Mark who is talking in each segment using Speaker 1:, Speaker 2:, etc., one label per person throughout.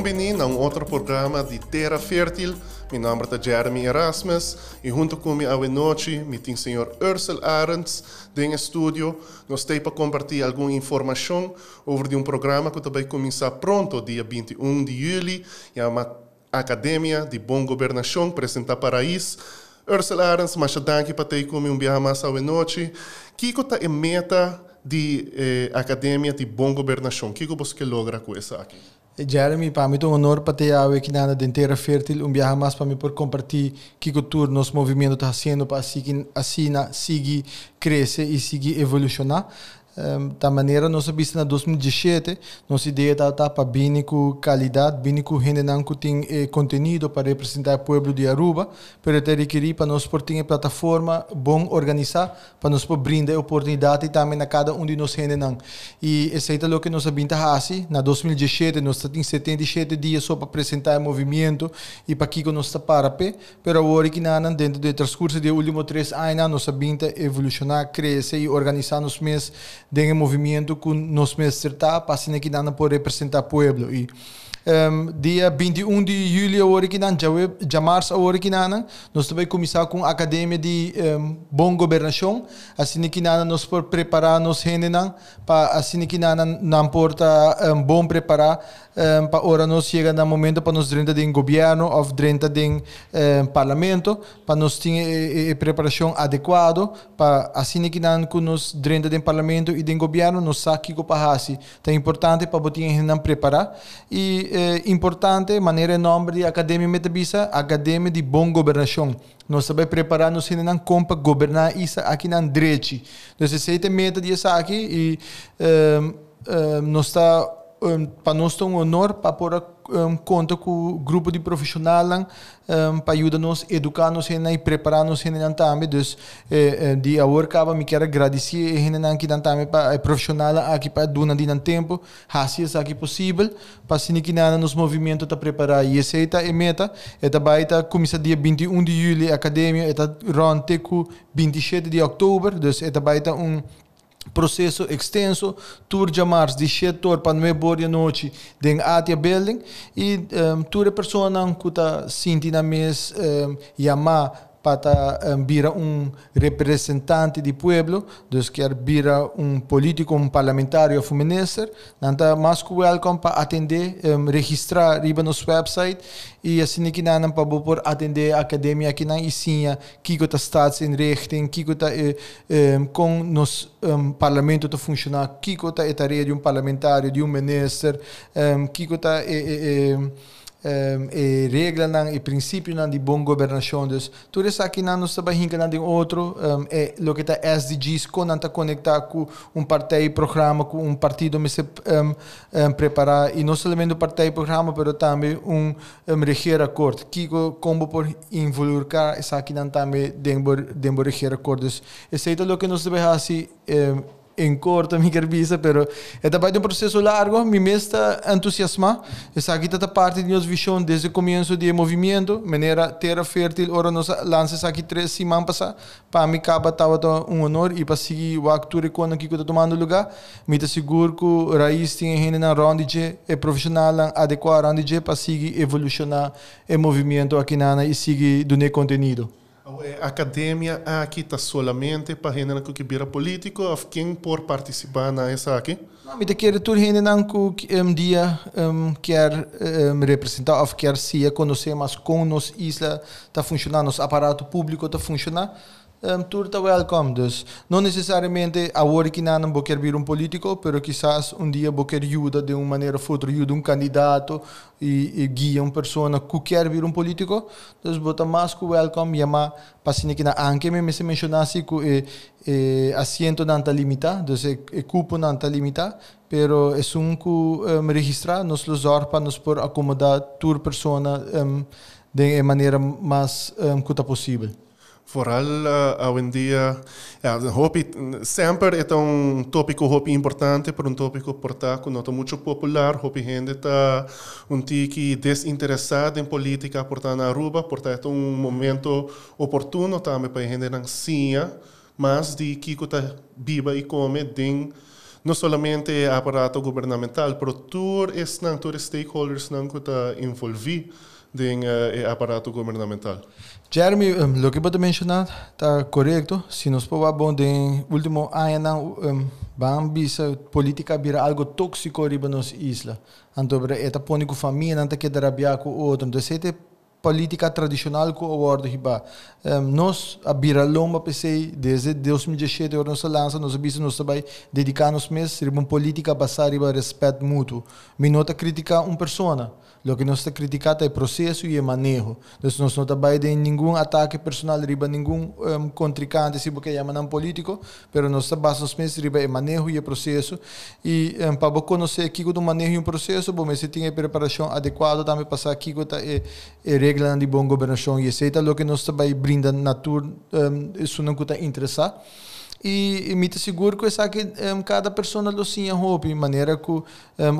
Speaker 1: Bem-vindo a um outro programa de Terra Fértil. Meu nome é Jeremy Erasmus e junto comigo a noite me tem o senhor Ursel Arends em estúdio. Nós temos para compartilhar alguma informação sobre um programa que vai começar pronto, dia 21 de julho. É uma Academia de Bom Governação, apresentar para isso. Ursel Arends, mas danke para ter comigo um dia mais a noite. Kiko está em meta de eh, Academia de Bom Governação. O que você logra com isso aqui?
Speaker 2: Jeremy, para mim é um honor para ter aqui na Denteira Fértil, um viaje mais para mim por compartilhar que o tour nosso movimento está fazendo para assim, assim seguir crescer e seguir evolucionar. Da maneira nós vimos na 2017 nossa ideia para bem com qualidade gente que tem eh, conteúdo para representar o povo de Aruba para ter requerir para nós por ter plataforma bom organizar para nós por brindar oportunidade também a cada um de nós gente não e esse é o que nós vimos assim na 2017 nós temos 77 dias só para apresentar o movimento e para que nós está para pé pero agora que não dentro do transcurso de últimos três anos nós vimos evolucionar crescer e organizar nos meses de movimento que nós mesmos está passando aqui dando por representar o povo e um, dia 21 de julho agora que não, já março agora que não, nós também começar com a academia de um, bom governação, assim que não nós por preparar nos não, para assim que não não importa um, bom preparar um, para hora nós chega no momento para nós dentro de governo ou dentro de um, parlamento, para nós ter preparação adequada, para assim que não que nós dentro do parlamento e do governo nós sabe que para assim, é importante para botar não preparar e eh, importante, maneira nome de Academia Metabisa, Academia de Bom Governação. Nós sabemos preparar-nos como para governar isso aqui na. Então, esse é meta disso aqui e eh, nós está um, para nós é um honor para pôr um, conta com o grupo de profissionais um, para ajudar-nos, educar-nos e preparar-nos também. Então, de agora acaba me quero agradecer a também para profissional aqui para donar de tempo, é aqui possível, para se que nos movimentos está preparar. E essa é a meta, é também começa dia 21 de julho a academia, está ronte com 27 de outubro, então também está um processo extenso, tour de março de setor para não boa noite de atia building e um, tour a pessoa que está sentindo mês um, chamar para vir um representante do povo, dus quer vir um político, um parlamentário ou ministro, nanta mais que welcome para atender, um, registrar riba no website e assim que não para por atender a academia aqui na Isinha, que está staatsinrichting, que está um, com nos um, parlamento a funcionar, que está a tarefa de um parlamentário, de um ministro, um, que está um, e regra nan e princípio nan de bom governação dus tudo isso aqui não nos trabalha hinca de outro um, é lo que tá SDGs com não tá conectar com um partido programa com um partido me se um, um, preparar e não somente o partido programa pero também um, um reger acordo que como por involucrar isso aqui não também dentro dentro reger acordos esse é o que nós devemos assim um, em corto mi visa, pero é também um processo largo, me está entusiasma. Essa aqui está parte de nossa visão desde o começo do movimento, maneira terra fértil, ora nós lançamos aqui três semanas para mim acaba estava um honor e para seguir o actor quando aqui está tomando lugar, me está seguro que o raiz tem gente na ronde é profissional adequado ronde para seguir evolucionar o movimento aqui na e seguir do conteúdo.
Speaker 1: A academia aqui está solamente para gente que vira político ou quem por participar nessa aqui?
Speaker 2: Não, me quer tudo gente que um dia um, quer um, representar ou quer se conhecer mais como nossa isla está funcionando, nosso aparato público está funcionando um, está welcome. Dus não necessariamente agora que não vou querer vir um político, mas quizás um dia vou querer ajuda de uma maneira ou outra, ajuda um candidato e, e guia uma pessoa que quer vir um político. Então, estar mais que welcome, chamar para que na anche me se mencionasse que e assento não está limitado, então o cupo não está limitado, pero é um que um, registrar nos lugar para nos por acomodar toda pessoa um, de maneira mais um, curta possível.
Speaker 1: Vooral uh, hoje em dia, ja, hopi, sempre é um tópico hopi importante, por um tópico portaco, não muito popular, hopi gente está um tiki desinteressado em política, portanto na Aruba, portanto é um momento oportuno. Também para gente não sia, mas de que está viva e come dentro não somente aparato governamental, pero todos os stakeholders que está envolvidos em uh, aparato governamental.
Speaker 2: Jeremy, um, o que você mencionou está correto. Nós for bom de último ano, um, vamos ver política vira algo tóxico riba nos isla. Então, esta põe com família, não que darabia com outro. Então, se política tradicional que o abordo hiba. Um, nós a bira lomba pensei desde 2017 nós lança nós abis nós nos meses a uma política baseada em respeito mútuo. Me nota criticar uma pessoa. Lo que nós está criticando é o processo e o manejo. Então, nós não trabalhamos nenhum ataque personal, riba nenhum um, contrincante, se porque chama não político, mas nós trabalhamos meses riba o manejo e o processo. E um, para conhecer aqui o manejo e o processo, bom, tem a preparação adequada, também passar aqui com a regra de boa governação e etc. Lo que nós trabalhamos brinda natura, um, isso não está interessado e, e me seguro que essa que um, cada pessoa lo sinha hobby maneira que um,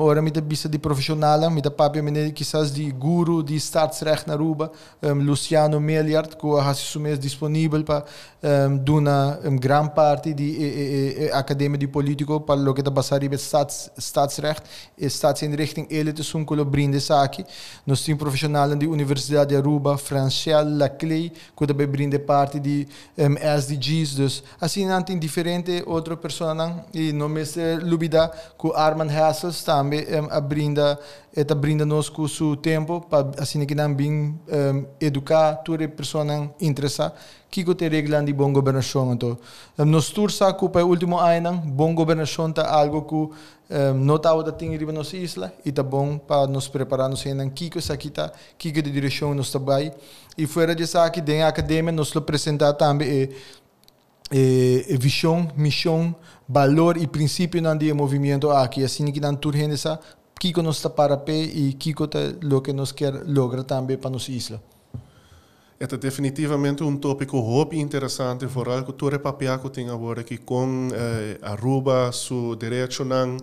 Speaker 2: ora me bisa de profissional me da papi maneira quizás de guru de startsrecht na Ruba um, Luciano Meliart que ha se sumes disponível para um, duna um, gran parte de e, e, e, academia de político para lo que da basari bet stats statsrecht e statsinrichting ele te sun kolo brinde saki nós temos profissional de Universidade de Aruba Franciel Laclay que da brinde parte de um, SDGs dus assim tem diferente outra pessoa não. E não me se lubida que Armand Hassels também um, brinda nos com seu tempo para assim que não bem um, educar toda pessoa não interessa. Que que te regla de bom governação então? Um, nos tursa que para último ano bom governação tá algo que um, não tá o da tinha riba nossa isla e tá bom para nos preparar nos ainda que que essa aqui tá? Que que de direção nos trabalho e fora disso aqui dentro da academia nos apresentar também eh, missão, valor e princípio não de movimento aqui assim que tudo essa que nós está para pé e que é o que nós quer lograr também para nossa isla.
Speaker 1: É definitivamente um tópico muito interessante, vooral que todo o papel que tem agora aqui com eh, Aruba, seu direito não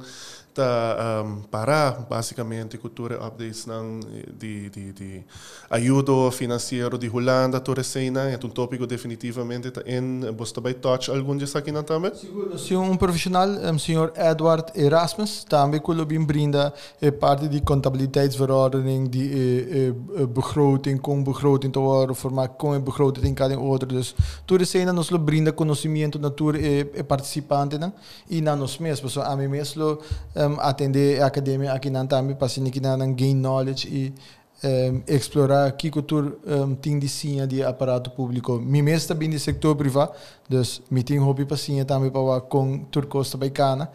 Speaker 1: ta um, para basicamente cultura updates ng di di di ayudo financiero di Holanda to resena é um tópico definitivamente ta en bosta touch. Algum dia aqui na também
Speaker 2: seguro. Se um profissional um senhor Edward Erasmus também que bem brinda é parte de contabiliteitsverordening die e, e, begroting com begroting te worden formar com a begroting cada outro dus to resena nos lo brinda conhecimento natura e, e participante não e na nos mesmos so a mim mesmo um, atender a academia aqui na também para se que não gain knowledge e um, explorar que cultura um, tem de sim de aparato público. Me mesmo também do setor privado, dus me tem hobby para sim também para com turcos também cana.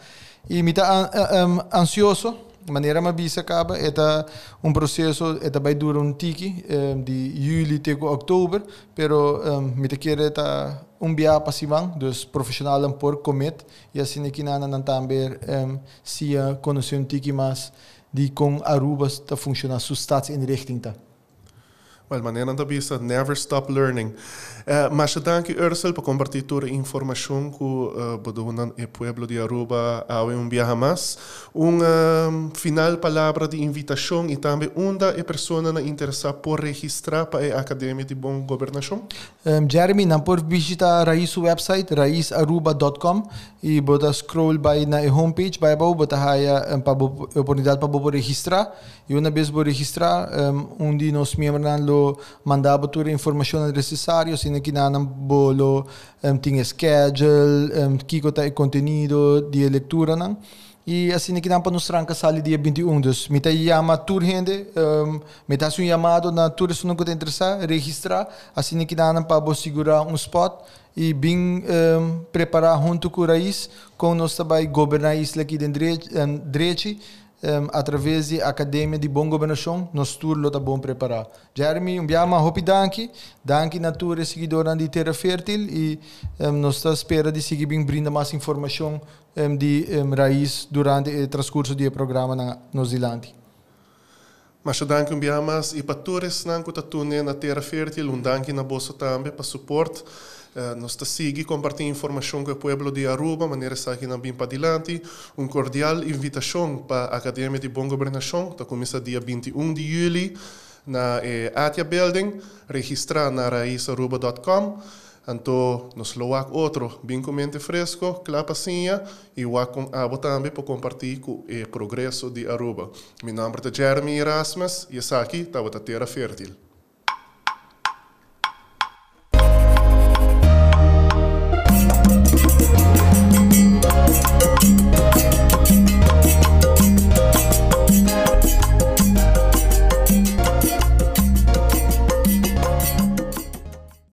Speaker 2: E me tá um, ansioso maneira ma bisa acaba é um processo é vai durar um tiki um, de julho até outubro pero um, me te quer um dia passivang dos profissional por comet e assim nana não também um, se conhecer um tiki mas de com Aruba está funcionar su staatsinrichting tá
Speaker 1: Well, maneira da vista, never stop learning. Uh, mas danke Ursel por compartilhar informação que uh, bodonan e pueblo de Aruba ao um viaja mais. Uma um, final palavra de invitação e também onde a pessoa na interessa por registrar para a Academia de Bom Governação.
Speaker 2: Um, Jeremy, não por visitar Raiz website raizaruba.com e bota scroll by na homepage, by bau bota haya um, para oportunidade para registrar e uma vez vou registrar um, nós membros lo mandava toda a informação necessária, assim que não bolo um, tinha schedule, um, que o conteúdo de leitura, não? E assim que não para nos tranca sali dia 21, dus me tá chama tur gente, um, me tá um chamado na tur se não que interessar, registrar, assim que não para segurar um spot. E bem um, preparar junto com o raiz, com nós também governar isso aqui dentro um, um, através da Academia de Bom Governação, nós tudo está bom preparar. Jeremy, um dia mais danke, danke na tua seguidora de Terra Fértil e um, nós estamos espera de seguir bem brinda mais informação um, de um, raiz durante o transcurso do programa na Nova Zelândia.
Speaker 1: Mas danke um dia mais e para todos que estão na Terra Fértil, um danke na bolsa também para suporte. Nós está seguir compartilhando informação com o povo de Aruba, maneira que não bem para adiante. Um cordial invitação para a Academia de Bom Governação, que começa dia 21 de julho na eh, Atia Building, registrar na raizaruba.com. Então, nos loak outro, bem com mente fresco, clapacinha, e o abo também para compartilhar com o progresso de Aruba. Meu nome é Jeremy Erasmus e essa aqui está a Terra Fértil.